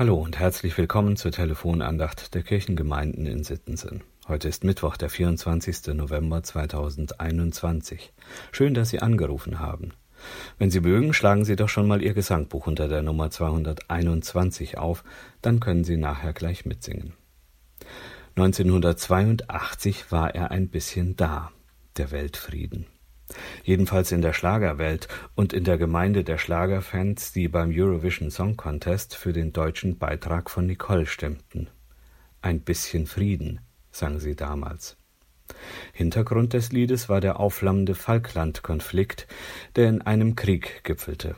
Hallo und herzlich willkommen zur Telefonandacht der Kirchengemeinden in Sittensen. Heute ist Mittwoch, der 24. November 2021. Schön, dass Sie angerufen haben. Wenn Sie mögen, schlagen Sie doch schon mal Ihr Gesangbuch unter der Nummer 221 auf, dann können Sie nachher gleich mitsingen. 1982 war er ein bisschen da, der Weltfrieden. Jedenfalls in der Schlagerwelt und in der Gemeinde der Schlagerfans, die beim Eurovision Song Contest für den deutschen Beitrag von Nicole stimmten. Ein bisschen Frieden, sang sie damals. Hintergrund des Liedes war der aufflammende Falklandkonflikt, der in einem Krieg gipfelte.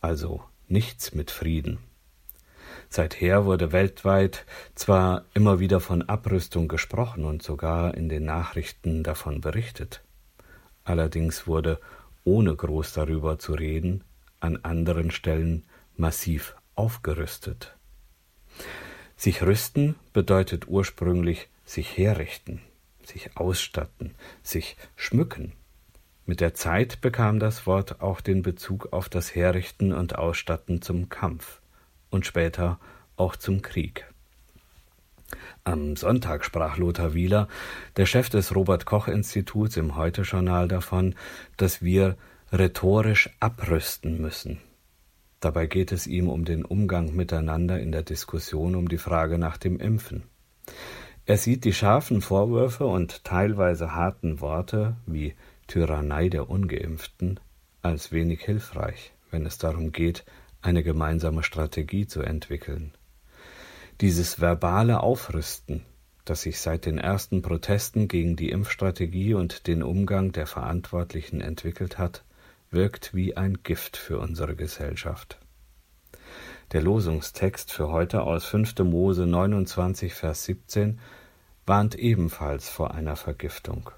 Also nichts mit Frieden. Seither wurde weltweit zwar immer wieder von Abrüstung gesprochen und sogar in den Nachrichten davon berichtet. Allerdings wurde, ohne groß darüber zu reden, an anderen Stellen massiv aufgerüstet. Sich rüsten bedeutet ursprünglich sich herrichten, sich ausstatten, sich schmücken. Mit der Zeit bekam das Wort auch den Bezug auf das Herrichten und Ausstatten zum Kampf und später auch zum Krieg. Am Sonntag sprach Lothar Wieler, der Chef des Robert Koch Instituts im Heute-Journal davon, dass wir rhetorisch abrüsten müssen. Dabei geht es ihm um den Umgang miteinander in der Diskussion um die Frage nach dem Impfen. Er sieht die scharfen Vorwürfe und teilweise harten Worte wie Tyrannei der ungeimpften als wenig hilfreich, wenn es darum geht, eine gemeinsame Strategie zu entwickeln. Dieses verbale Aufrüsten, das sich seit den ersten Protesten gegen die Impfstrategie und den Umgang der Verantwortlichen entwickelt hat, wirkt wie ein Gift für unsere Gesellschaft. Der Losungstext für heute aus 5. Mose 29, Vers 17 warnt ebenfalls vor einer Vergiftung.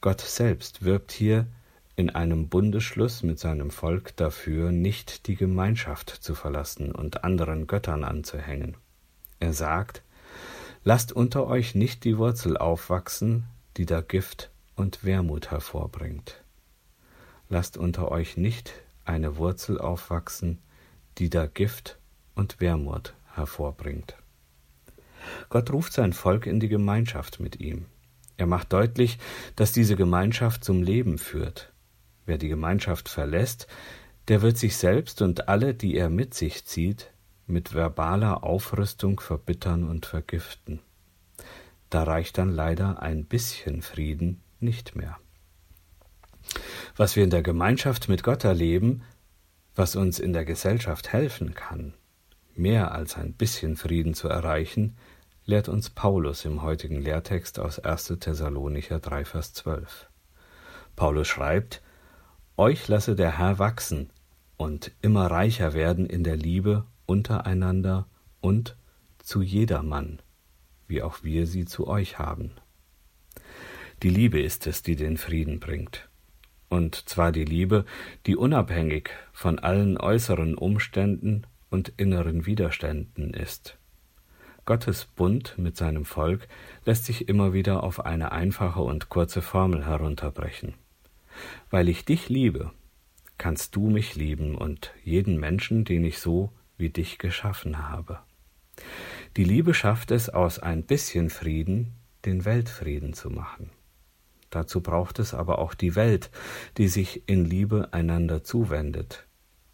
Gott selbst wirbt hier in einem Bundesschluss mit seinem Volk dafür, nicht die Gemeinschaft zu verlassen und anderen Göttern anzuhängen. Er sagt, Lasst unter euch nicht die Wurzel aufwachsen, die da Gift und Wermut hervorbringt. Lasst unter euch nicht eine Wurzel aufwachsen, die da Gift und Wermut hervorbringt. Gott ruft sein Volk in die Gemeinschaft mit ihm. Er macht deutlich, dass diese Gemeinschaft zum Leben führt. Wer die Gemeinschaft verlässt, der wird sich selbst und alle, die er mit sich zieht, mit verbaler Aufrüstung verbittern und vergiften. Da reicht dann leider ein bisschen Frieden nicht mehr. Was wir in der Gemeinschaft mit Gott erleben, was uns in der Gesellschaft helfen kann, mehr als ein bisschen Frieden zu erreichen, lehrt uns Paulus im heutigen Lehrtext aus 1. Thessalonicher 3, Vers 12. Paulus schreibt, Euch lasse der Herr wachsen und immer reicher werden in der Liebe untereinander und zu jedermann, wie auch wir sie zu euch haben. Die Liebe ist es, die den Frieden bringt. Und zwar die Liebe, die unabhängig von allen äußeren Umständen und inneren Widerständen ist. Gottes Bund mit seinem Volk lässt sich immer wieder auf eine einfache und kurze Formel herunterbrechen. Weil ich dich liebe, kannst du mich lieben und jeden Menschen, den ich so wie dich geschaffen habe. Die Liebe schafft es, aus ein bisschen Frieden den Weltfrieden zu machen. Dazu braucht es aber auch die Welt, die sich in Liebe einander zuwendet.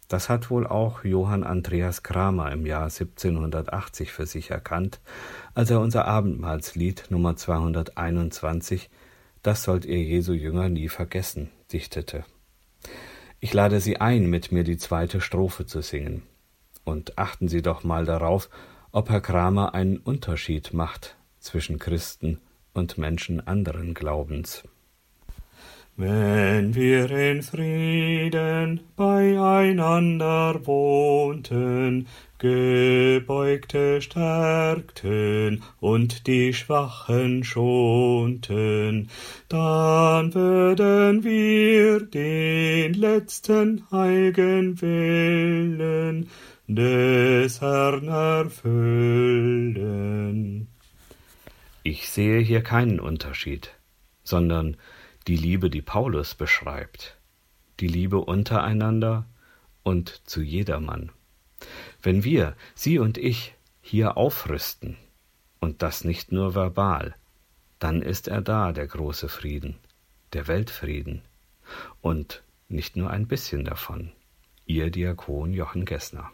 Das hat wohl auch Johann Andreas Kramer im Jahr 1780 für sich erkannt, als er unser Abendmahlslied Nummer 221 Das sollt ihr Jesu Jünger nie vergessen dichtete. Ich lade Sie ein, mit mir die zweite Strophe zu singen. Und achten Sie doch mal darauf, ob Herr Kramer einen Unterschied macht zwischen Christen und Menschen anderen Glaubens. Wenn wir in Frieden beieinander wohnten, Gebeugte stärkten und die Schwachen schonten, dann würden wir den letzten heiligen Willen des Herrn erfüllen. Ich sehe hier keinen Unterschied, sondern die Liebe, die Paulus beschreibt, die Liebe untereinander und zu jedermann. Wenn wir, Sie und ich, hier aufrüsten, und das nicht nur verbal, dann ist er da, der große Frieden, der Weltfrieden, und nicht nur ein bisschen davon. Ihr Diakon Jochen Gessner.